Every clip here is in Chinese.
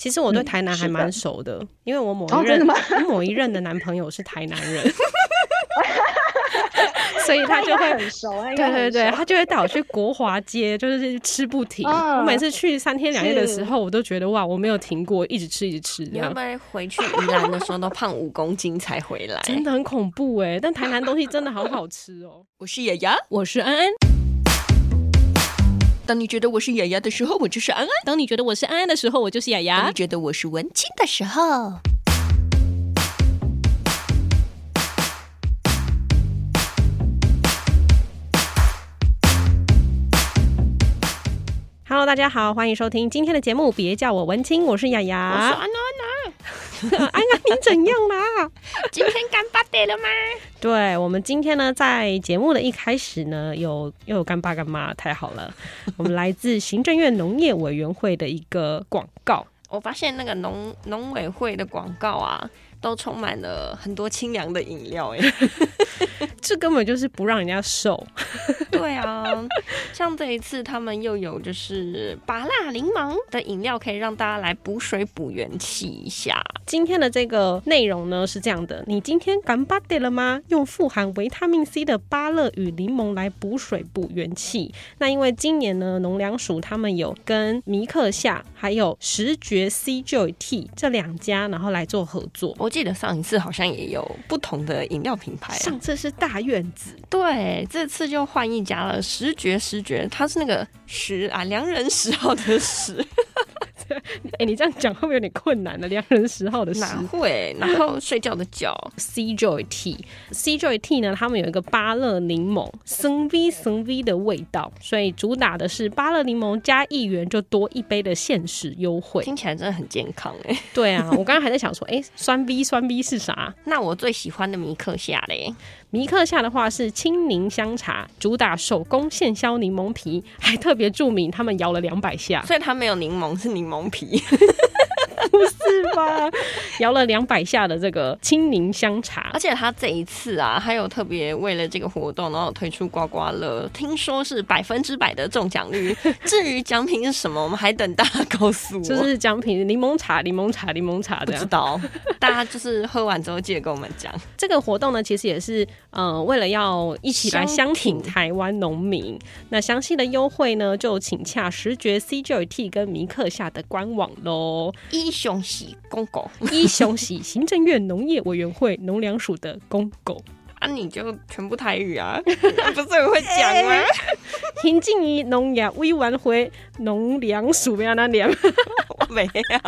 其实我对台南还蛮熟的，嗯、因为我某一任、某一任的男朋友是台南人。所以他就会很熟，对对对，他就会带我去国华街，就是吃不停。哦、我每次去三天两夜的时候，我都觉得哇，我没有停过，一直吃一直吃。你会不会回去宜兰的时候都胖五公斤才回来？真的很恐怖哎！但台南东西真的好好吃哦。我是雅雅，我是安安。当你觉得我是雅雅的时候，我就是安安；当你觉得我是安安的时候，我就是雅雅；当你觉得我是文青的时候。Hello，大家好，欢迎收听今天的节目。别叫我文青，我是雅雅。我是安安。安安，你怎样啦？今天干巴爹了吗？对，我们今天呢，在节目的一开始呢，有又有干爸干妈，太好了。我们来自行政院农业委员会的一个广告。我发现那个农农委会的广告啊。都充满了很多清凉的饮料，哎，这根本就是不让人家瘦。对啊，像这一次他们又有就是芭乐柠檬的饮料，可以让大家来补水补元气一下。今天的这个内容呢是这样的：你今天干巴爹了吗？用富含维他命 C 的芭乐与柠檬来补水补元气。那因为今年呢，农粮署他们有跟米克夏还有十觉 C Joy Tea 这两家，然后来做合作。我记得上一次好像也有不同的饮料品牌，啊，上次是大院子，对，这次就换一家了。十绝十绝，它是那个十啊，良人十号的十。哎、欸，你这样讲会不会有点困难呢？良人十号的十哪会？然后睡觉的觉，C Joy Tea，C Joy Tea 呢？他们有一个芭乐柠檬，生 V 生 V 的味道，所以主打的是芭乐柠檬加一元就多一杯的限时优惠，听起来真的很健康哎。对啊，我刚刚还在想说，哎、欸，酸 V 酸 V 是啥？那我最喜欢的米克夏嘞。迷克夏的话是青柠香茶，主打手工现削柠檬皮，还特别注明他们摇了两百下，所以它没有柠檬，是柠檬皮。不是吧？摇了两百下的这个青柠香茶，而且他这一次啊，还有特别为了这个活动，然后推出刮刮乐，听说是百分之百的中奖率。至于奖品是什么，我们还等大家告诉我。就是奖品柠檬茶，柠檬茶，柠檬茶，不知道。大家就是喝完之后记得跟我们讲。这个活动呢，其实也是呃，为了要一起来相挺台湾农民。那详细的优惠呢，就请洽十觉 C Joy Tea 跟米克下的官网喽。一雄喜公狗，一雄喜行政院农业委员会农粮署的公狗。啊，你就全部台语啊，不是很会讲吗？行政院农业委员会农粮署不要那年，我 没有。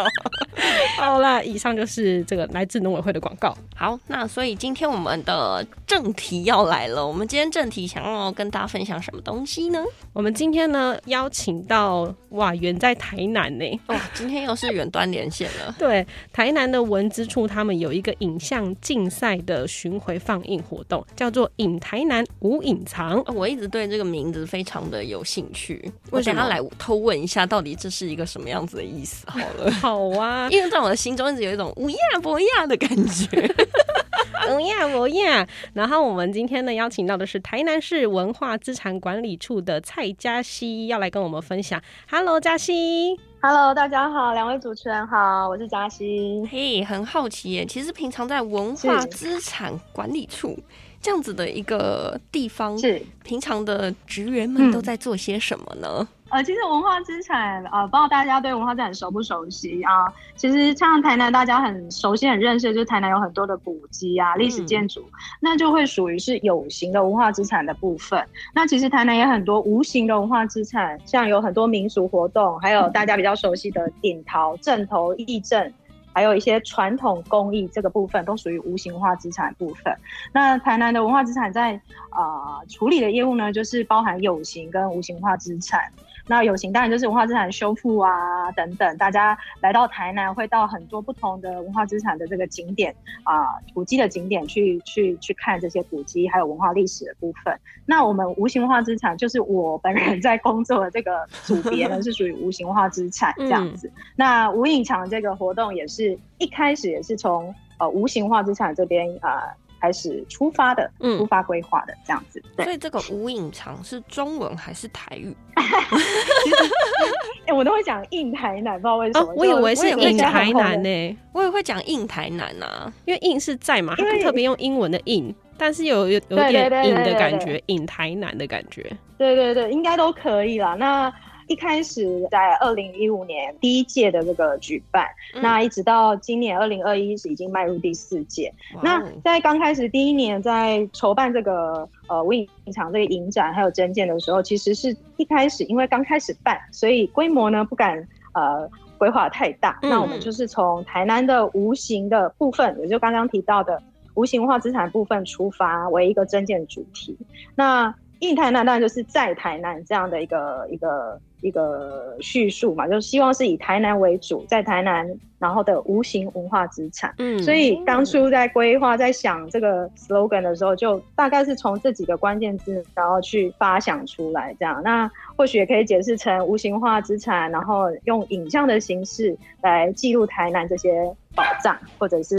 好啦，以上就是这个来自农委会的广告。好，那所以今天我们的正题要来了。我们今天正题想要跟大家分享什么东西呢？我们今天呢邀请到哇，远在台南呢。哦，今天又是远端连线了。对，台南的文资处他们有一个影像竞赛的巡回放映活动，叫做“影台南无隐藏”。我一直对这个名字非常的有兴趣，我想要来偷问一下，到底这是一个什么样子的意思？好了，好啊，因为在我的心中一直有一种乌鸦不亚的感觉。乌鸦不亚。然后我们今天呢邀请到的是台南市文化资产管理处的蔡嘉熙，要来跟我们分享。Hello，嘉熙。Hello，大家好，两位主持人好，我是嘉欣。嘿，hey, 很好奇耶，其实平常在文化资产管理处这样子的一个地方，是平常的职员们都在做些什么呢？嗯呃，其实文化资产，呃，不知道大家对文化资产熟不熟悉啊？其实像台南，大家很熟悉、很认识，就是台南有很多的古迹啊、历史建筑，嗯、那就会属于是有形的文化资产的部分。那其实台南也很多无形的文化资产，像有很多民俗活动，还有大家比较熟悉的顶桃、镇头、义阵，还有一些传统工艺，这个部分都属于无形化资产部分。那台南的文化资产在啊、处理的业务呢，就是包含有形跟无形化资产。那有形当然就是文化资产修复啊等等，大家来到台南会到很多不同的文化资产的这个景点啊，古迹的景点去去去看这些古迹，还有文化历史的部分。那我们无形文化资产就是我本人在工作的这个组别呢，是属于无形文化资产这样子。嗯、那无隐藏这个活动也是一开始也是从呃无形文化资产这边啊。呃开始出发的，嗯、出发规划的这样子。对，所以这个无影藏是中文还是台语？哎、欸，我都会讲印台南，不知道为什么。哦、我以为是印台南呢、欸，我也会讲印台南啊，因为印是在嘛，他特别用英文的印，但是有有有点印的感觉，印台南的感觉。对对对，应该都可以啦。那。一开始在二零一五年第一届的这个举办，嗯、那一直到今年二零二一是已经迈入第四届。哦、那在刚开始第一年在筹办这个呃无影长这个影展还有征件的时候，其实是一开始因为刚开始办，所以规模呢不敢呃规划太大。嗯、那我们就是从台南的无形的部分，也就刚刚提到的无形文化资产部分出发为一个征件主题。那印台南当然就是在台南这样的一个一个。一个叙述嘛，就是希望是以台南为主，在台南，然后的无形文化资产。嗯，所以当初在规划、在想这个 slogan 的时候，就大概是从这几个关键字，然后去发想出来。这样，那或许也可以解释成无形化资产，然后用影像的形式来记录台南这些宝藏，或者是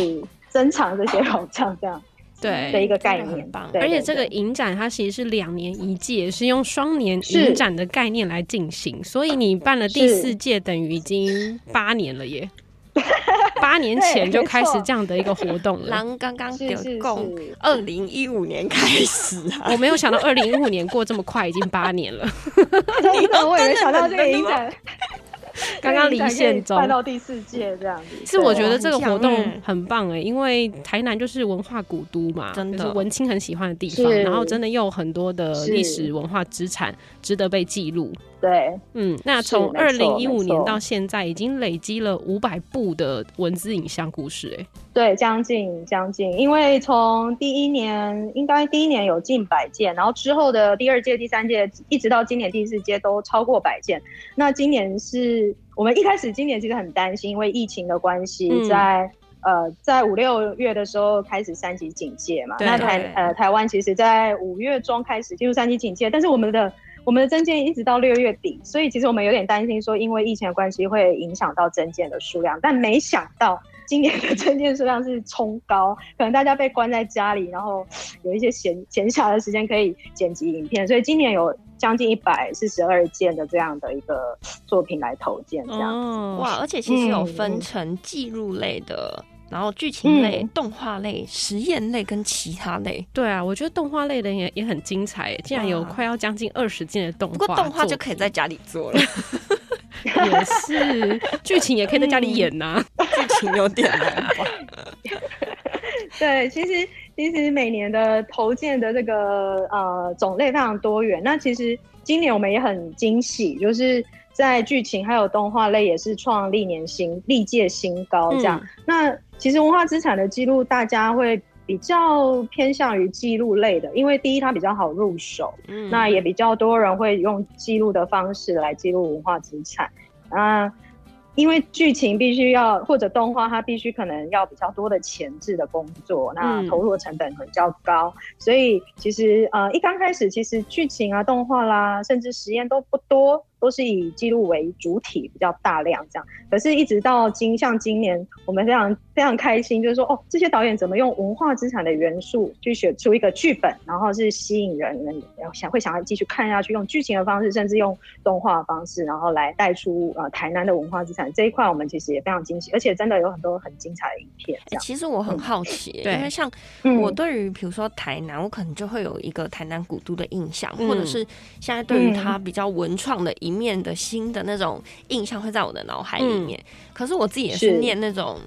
珍藏这些宝藏，这样。对的一个概念，棒。而且这个影展它其实是两年一届，是用双年影展的概念来进行，所以你办了第四届，等于已经八年了耶。八年前就开始这样的一个活动了。狼刚刚有共二零一五年开始啊，我没有想到二零一五年过这么快，已经八年了。我也没想到这个影展。刚刚离线中，办到第四届这样子，是我觉得这个活动很棒哎，因为台南就是文化古都嘛，真的。是文青很喜欢的地方，然后真的又有很多的历史文化资产值得被记录。对，嗯，那从二零一五年到现在，已经累积了五百部的文字影像故事哎。对，将近将近，因为从第一年应该第一年有近百件，然后之后的第二届、第三届，一直到今年第四届都超过百件。那今年是我们一开始今年其实很担心，因为疫情的关系，在、嗯、呃在五六月的时候开始三级警戒嘛。那台呃台湾其实在五月中开始进入三级警戒，但是我们的我们的增件一直到六月底，所以其实我们有点担心说，因为疫情的关系会影响到增件的数量，但没想到。今年的证件数量是冲高，可能大家被关在家里，然后有一些闲闲暇的时间可以剪辑影片，所以今年有将近一百四十二件的这样的一个作品来投件，这样哇！而且其实有分成记录类的，嗯、然后剧情类、嗯、动画类、实验类跟其他类。对啊，我觉得动画类的也也很精彩，竟然有快要将近二十件的动画。不过动画就可以在家里做了。也是，剧情也可以在家里演呐、啊。剧、嗯、情有点难吧？对，其实其实每年的投件的这个呃种类非常多元。那其实今年我们也很惊喜，就是在剧情还有动画类也是创历年新历届新高这样。嗯、那其实文化资产的记录，大家会。比较偏向于记录类的，因为第一它比较好入手，嗯，那也比较多人会用记录的方式来记录文化资产啊。因为剧情必须要或者动画，它必须可能要比较多的前置的工作，那投入的成本比较高，嗯、所以其实呃一刚开始其实剧情啊、动画啦，甚至实验都不多。都是以记录为主体，比较大量这样。可是，一直到今像今年，我们非常非常开心，就是说，哦，这些导演怎么用文化资产的元素去写出一个剧本，然后是吸引人，然后想会想要继续看下去，用剧情的方式，甚至用动画的方式，然后来带出呃台南的文化资产这一块，我们其实也非常惊喜，而且真的有很多很精彩的影片。欸、其实我很好奇、欸，嗯、因为像我对于比如说台南，我可能就会有一个台南古都的印象，嗯、或者是现在对于它比较文创的一面的新的那种印象会在我的脑海里面，嗯、可是我自己也是念那种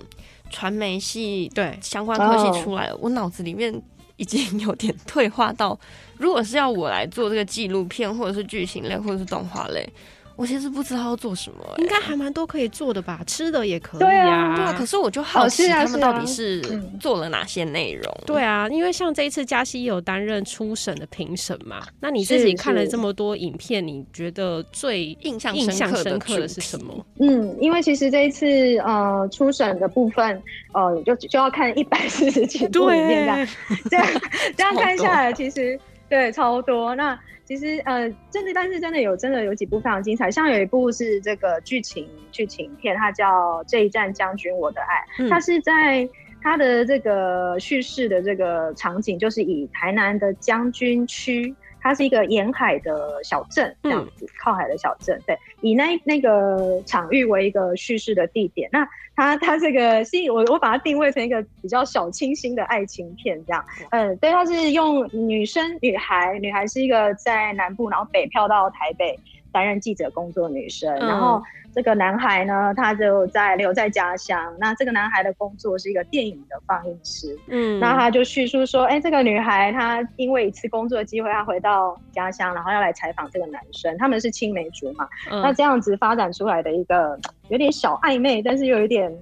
传媒系对。相关科系出来的，我脑子里面已经有点退化到，如果是要我来做这个纪录片，或者是剧情类，或者是动画类。我其实不知道要做什么、欸，应该还蛮多可以做的吧，吃的也可以啊。对啊，可是我就好奇他们到底是做了哪些内容、哦啊啊嗯。对啊，因为像这一次佳熙有担任初审的评审嘛，那你自己看了这么多影片，你觉得最印象印象深刻的是什么？嗯，因为其实这一次呃初审的部分，呃就就要看一百四十几部影片 这样，这样这样看下来，其实对超多那。其实呃，真的，但是真的有真的有几部非常精彩，像有一部是这个剧情剧情片，它叫《这一战将军我的爱》，嗯、它是在它的这个叙事的这个场景就是以台南的将军区。它是一个沿海的小镇，这样子、嗯、靠海的小镇。对，以那那个场域为一个叙事的地点。那它它这个是我我把它定位成一个比较小清新的爱情片，这样。嗯，对，它是用女生女孩，女孩是一个在南部，然后北漂到台北担任记者工作的女生，嗯、然后。这个男孩呢，他就在留在家乡。那这个男孩的工作是一个电影的放映师。嗯，那他就叙述说，哎，这个女孩她因为一次工作的机会，她回到家乡，然后要来采访这个男生。他们是青梅竹马。嗯，那这样子发展出来的一个有点小暧昧，但是又有点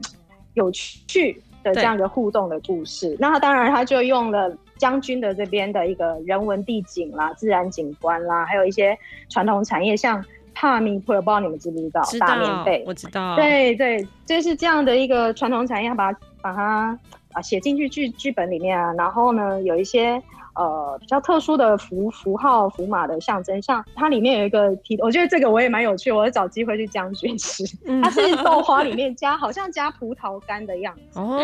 有趣的这样一个互动的故事。那他当然他就用了将军的这边的一个人文地景啦、自然景观啦，还有一些传统产业，像。帕米普，不知道你们知不知道？知道，大棉被，我知道。对对，就是这样的一个传统产业，把它把它啊写进去剧剧本里面啊。然后呢，有一些呃比较特殊的符符号符码的象征，像它里面有一个提，我觉得这个我也蛮有趣，我会找机会去将军吃。它是豆花里面加，好像加葡萄干的样子。哦，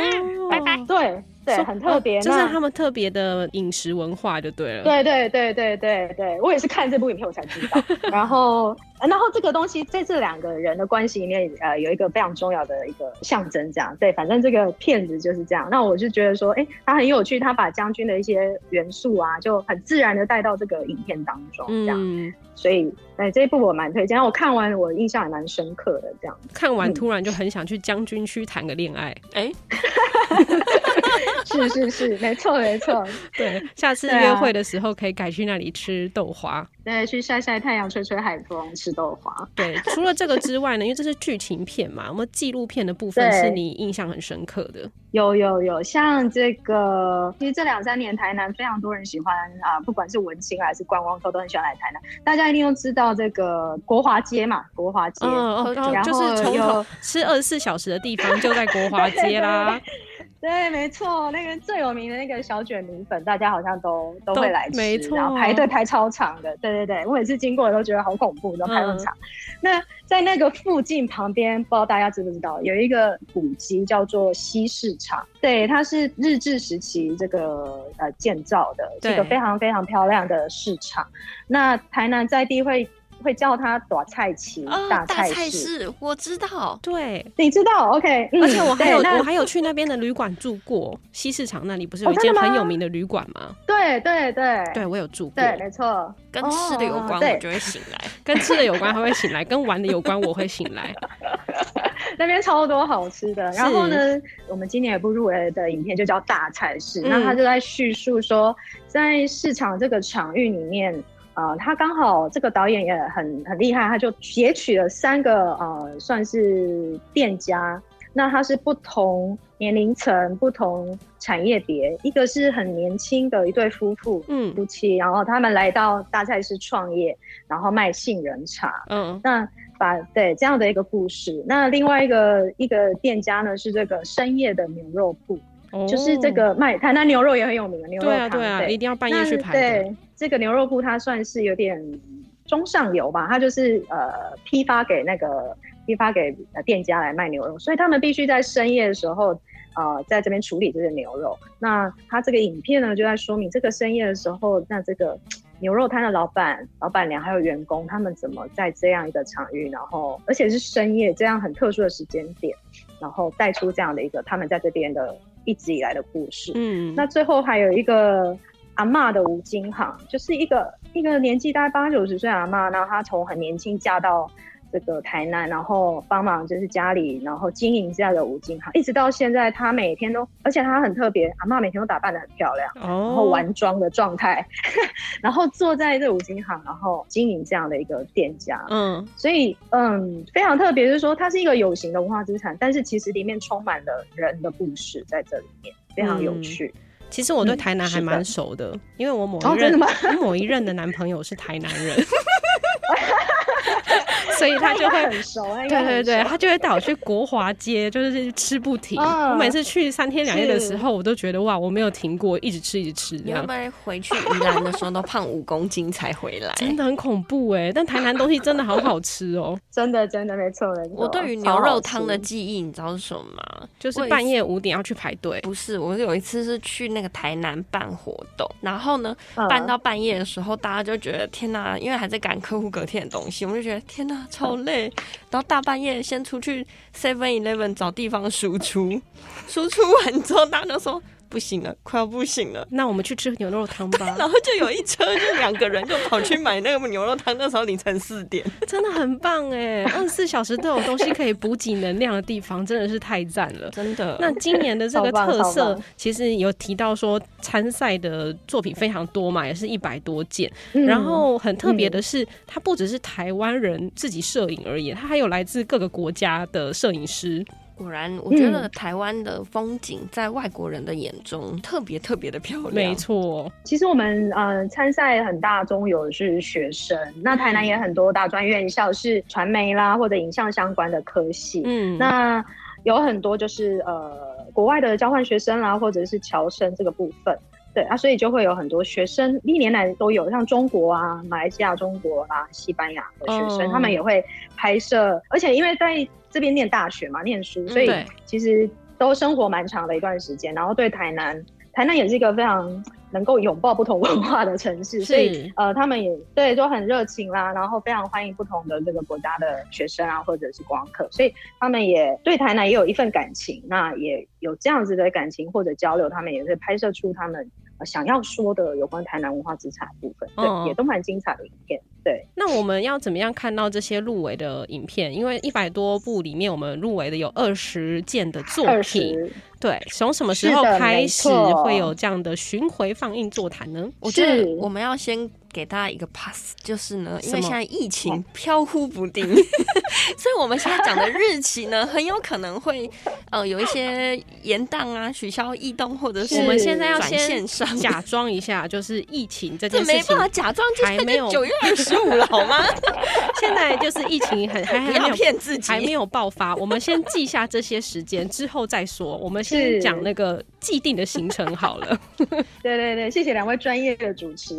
拜拜。对。对，很特别，就是他们特别的饮食文化就对了。对对对对对对，我也是看这部影片我才知道。然后，然后这个东西在这两个人的关系里面，呃，有一个非常重要的一个象征，这样。对，反正这个片子就是这样。那我就觉得说，哎，他很有趣，他把将军的一些元素啊，就很自然的带到这个影片当中，这样。嗯所以，哎，这一部我蛮推荐。我看完，我印象也蛮深刻的。这样看完，突然就很想去将军区谈个恋爱。哎、嗯，是是是，没错没错。对，下次约会的时候可以改去那里吃豆花。对，去晒晒太阳，吹吹海风，吃豆花。对，除了这个之外呢，因为这是剧情片嘛，有没有纪录片的部分是你印象很深刻的？有有有，像这个，其实这两三年台南非常多人喜欢啊，不管是文青还是观光客，都很喜欢来台南。大家一定都知道这个国华街嘛，国华街，嗯，然后就是从头吃二十四小时的地方就在国华街啦。对，没错，那个最有名的那个小卷米粉，大家好像都都会来吃，没错，然后排队排超长的。对对对，我每次经过都觉得好恐怖，都排那么长。嗯、那在那个附近旁边，不知道大家知不知道，有一个古迹叫做西市场。对，它是日治时期这个呃建造的，这个非常非常漂亮的市场。那台南在地会。会叫它大菜市，大菜市，我知道，对，你知道，OK，而且我还有我还有去那边的旅馆住过，西市场那里不是有一间很有名的旅馆吗？对对对，对我有住过，对，没错，跟吃的有关，我就会醒来，跟吃的有关，还会醒来，跟玩的有关，我会醒来。那边超多好吃的，然后呢，我们今年有部入围的影片就叫大菜市，那他就在叙述说，在市场这个场域里面。呃，他刚好这个导演也很很厉害，他就截取了三个呃，算是店家，那他是不同年龄层、不同产业别，一个是很年轻的一对夫妇，嗯，夫妻，然后他们来到大菜市创业，然后卖杏仁茶，嗯，那把对这样的一个故事，那另外一个一个店家呢是这个深夜的牛肉铺。就是这个卖台南牛肉也很有名的牛肉汤，对啊，对啊，一定要半夜去排队。对，这个牛肉铺它算是有点中上游吧，它就是呃批发给那个批发给店家来卖牛肉，所以他们必须在深夜的时候呃在这边处理这个牛肉。那他这个影片呢就在说明这个深夜的时候，那这个牛肉摊的老板、老板娘还有员工他们怎么在这样一个场域，然后而且是深夜这样很特殊的时间点，然后带出这样的一个他们在这边的。一直以来的故事，嗯，那最后还有一个阿妈的五金行，就是一个一个年纪大概八九十岁阿妈，然后她从很年轻嫁到这个台南，然后帮忙就是家里，然后经营这样的五金行，一直到现在，他每天都，而且他很特别，阿妈每天都打扮的很漂亮，哦，然后玩妆的状态，然后坐在这五金行，然后经营这样的一个店家，嗯，所以嗯，非常特别，就是说它是一个有形的文化资产，但是其实里面充满了人的故事在这里面，非常有趣。嗯、其实我对台南还蛮熟的，嗯、因为我某一任、某一任的男朋友是台南人。所以他就会很熟，对对对，他就会带我去国华街，就是吃不停。我每次去三天两夜的时候，我都觉得哇，我没有停过，一直吃一直吃。你会不会回去宜兰的时候都胖五公斤才回来？真的很恐怖哎！但台南东西真的好好吃哦，真的真的没错没错。我对于牛肉汤的记忆，你知道是什么吗？就是半夜五点要去排队。不是，我有一次是去那个台南办活动，然后呢，办到半夜的时候，大家就觉得天哪，因为还在赶客户隔天东西，我们就觉得天呐，超累。然后大半夜先出去 Seven Eleven 找地方输出，输出完之后，大家都说。不行了，快要不行了。那我们去吃牛肉汤吧。然后就有一车，就两个人就跑去买那个牛肉汤。那时候凌晨四点，真的很棒哎！二十四小时都有东西可以补给能量的地方，真的是太赞了，真的。那今年的这个特色，其实有提到说参赛的作品非常多嘛，也是一百多件。嗯、然后很特别的是，它不只是台湾人自己摄影而已，它还有来自各个国家的摄影师。果然，我觉得台湾的风景在外国人的眼中特别特别的漂亮。没错，其实我们呃参赛很大中有的是学生，那台南也很多大专院校是传媒啦或者影像相关的科系。嗯，那有很多就是呃国外的交换学生啦，或者是侨生这个部分。对啊，所以就会有很多学生历年来都有，像中国啊、马来西亚、中国啊、西班牙的学生，哦、他们也会拍摄，而且因为在。这边念大学嘛，念书，所以其实都生活蛮长的一段时间。然后对台南，台南也是一个非常能够拥抱不同文化的城市，所以呃，他们也对都很热情啦，然后非常欢迎不同的这个国家的学生啊，或者是观光客，所以他们也对台南也有一份感情。那也有这样子的感情或者交流，他们也会拍摄出他们想要说的有关台南文化资产的部分，对，也都蛮精彩的影片。对，那我们要怎么样看到这些入围的影片？因为一百多部里面，我们入围的有二十件的作品。20对，从什么时候开始会有这样的巡回放映座谈呢？我觉得我们要先。给大家一个 pass，就是呢，因为现在疫情飘忽不定，所以我们现在讲的日期呢，很有可能会呃有一些延档啊、取消、异动，或者是我们现在要先假装一下，就是疫情这件事情没办法假装，还没有九月二十五了，好吗？现在就是疫情很还还没有骗自己，还没有爆发。我们先记下这些时间之后再说。我们先讲那个既定的行程好了。对对对，谢谢两位专业的主持。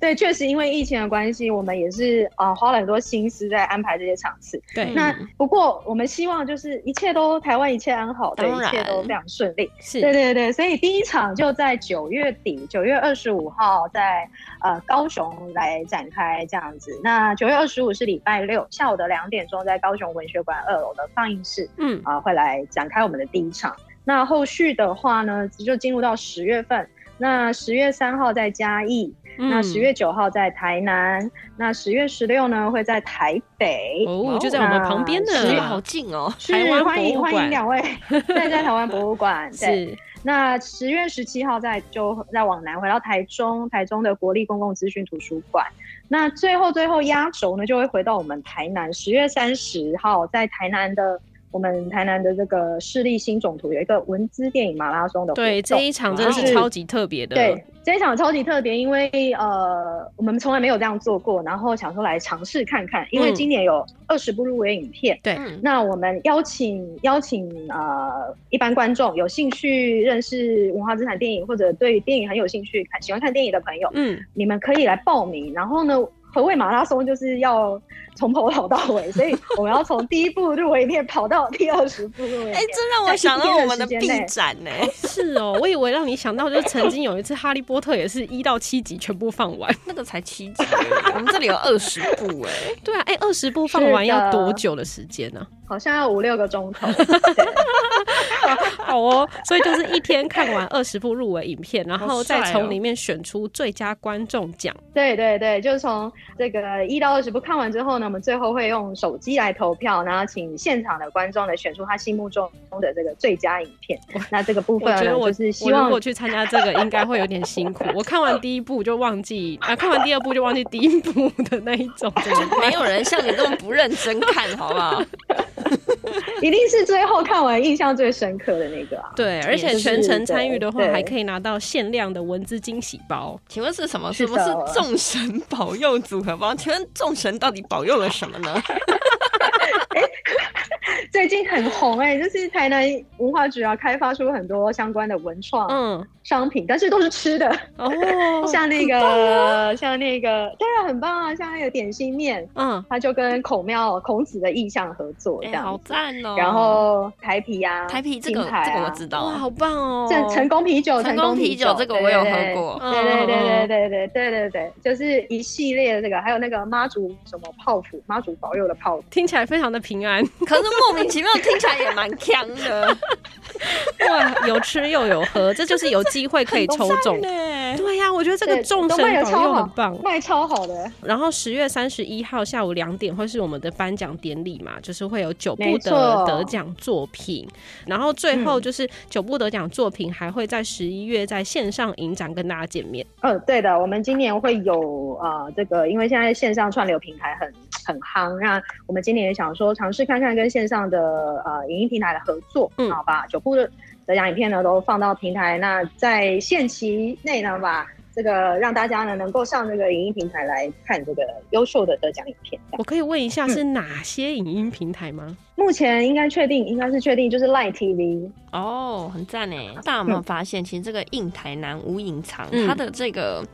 对。确实，因为疫情的关系，我们也是啊、呃、花了很多心思在安排这些场次。对，那不过我们希望就是一切都台湾一切安好，对，一切都非常顺利。是，对对对，所以第一场就在九月底，九月二十五号在呃高雄来展开这样子。那九月二十五是礼拜六下午的两点钟，在高雄文学馆二楼的放映室，嗯啊、呃、会来展开我们的第一场。那后续的话呢，就进入到十月份。那十月三号在嘉义。那十月九号在台南，嗯、那十月十六呢会在台北，哦，就在我们旁边的，好近哦。台湾欢迎欢迎两位，在在台湾博物馆。对是，那十月十七号在就再往南回到台中，台中的国立公共资讯图书馆。那最后最后压轴呢就会回到我们台南，十月三十号在台南的。我们台南的这个市立新总图有一个文资电影马拉松的活动，对，这一场真的是超级特别的。对，这一场超级特别，因为呃，我们从来没有这样做过，然后想说来尝试看看。因为今年有二十部入围影片，嗯、对，那我们邀请邀请呃一般观众有兴趣认识文化资产电影，或者对电影很有兴趣看喜欢看电影的朋友，嗯，你们可以来报名。然后呢，何谓马拉松？就是要。从头跑到尾，所以我们要从第一步入围影片跑到第二十步入围。哎、欸，这让我想到我们的 B 展呢。是哦，我以为让你想到，就是曾经有一次《哈利波特》也是一到七集全部放完，那个才七集，我们这里有二十部哎。对啊，哎、欸，二十部放完要多久的时间呢？好像要五六个钟头。好哦，所以就是一天看完二十部入围影片，然后再从里面选出最佳观众奖。对对对，就是从这个一到二十部看完之后呢，我们最后会用手机来投票，然后请现场的观众来选出他心目中的这个最佳影片。那这个部分，我觉得我是希望如果去参加这个，应该会有点辛苦。我看完第一部就忘记啊，看完第二部就忘记第一部的那一种，没有人像你这么不认真看好不好？一定是最后看完印象最深刻的那个啊。对，而且全程参与的话，还可以拿到限量的文字惊喜包。请问是什么？什么是众神保佑组合包？请问众神到底保佑了什么呢？最近很红哎、欸，就是台南文化局啊，开发出很多相关的文创嗯商品，嗯、但是都是吃的哦，像那个、啊、像那个，对啊，很棒啊，像那个点心面，嗯，他就跟孔庙孔子的意象合作，这样、欸、好赞哦。然后台啤啊，台啤这个、啊、这个我知道，哇，好棒哦。这成功啤酒，成功啤酒这个我有喝过，对对对对对对对对对，就是一系列的这个，还有那个妈祖什么泡芙，妈祖保佑的泡芙，听起来非常的平安，可是莫名其妙听起来也蛮强的。哇，有吃又有喝，这就是有机会可以抽中。对呀、啊，我觉得这个众神保佑很棒，卖超好的。然后十月三十一号下午两点会是我们的颁奖典礼嘛，就是会有九部的得奖作品，然后最后就是九部得奖作品还会在十一月在线上影展跟大家见面。嗯，对的，我们今年会有呃这个，因为现在线上串流平台很很夯，那我们今年也想说尝试看看跟线上的呃影音平台的合作，嗯，好吧，九部的。得奖影片呢都放到平台，那在限期内呢，把这个让大家呢能够上这个影音平台来看这个优秀的得奖影片。我可以问一下是哪些影音平台吗？嗯、目前应该确定，应该是确定就是 Light TV 哦，很赞哎！大家有没有发现，其实这个硬台南无隐藏，它的这个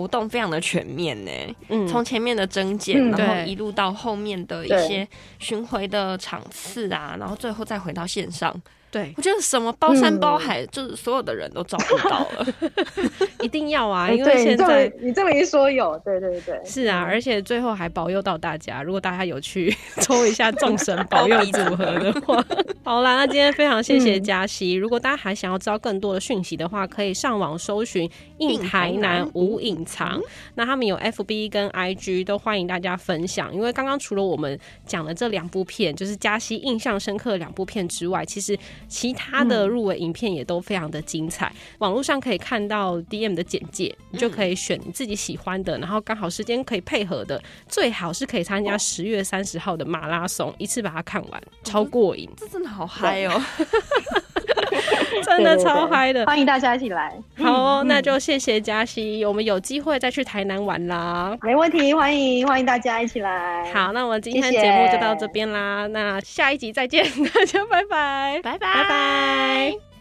活动非常的全面呢。嗯，从前面的征件，嗯、然后一路到后面的一些巡回的场次啊，然后最后再回到线上。对，我觉得什么包山包海，嗯、就是所有的人都照顾到了，一定要啊！因为现在你这么一说有，对对对，是啊，而且最后还保佑到大家。如果大家有去抽一下众神保佑 组合的话，好啦，那今天非常谢谢嘉熙。嗯、如果大家还想要知道更多的讯息的话，可以上网搜寻“印台南无隐藏”。那他们有 FB 跟 IG，都欢迎大家分享。因为刚刚除了我们讲的这两部片，就是嘉熙印象深刻的两部片之外，其实。其他的入围影片也都非常的精彩，嗯、网络上可以看到 DM 的简介，你就可以选你自己喜欢的，然后刚好时间可以配合的，最好是可以参加十月三十号的马拉松，一次把它看完，超过瘾，这真的好嗨哦！真的超嗨的，欢迎大家一起来。好、哦，嗯、那就谢谢嘉熙，我们有机会再去台南玩啦。没问题，欢迎欢迎大家一起来。好，那我们今天节目就到这边啦，谢谢，那下一集再见，大家拜拜，拜拜拜拜。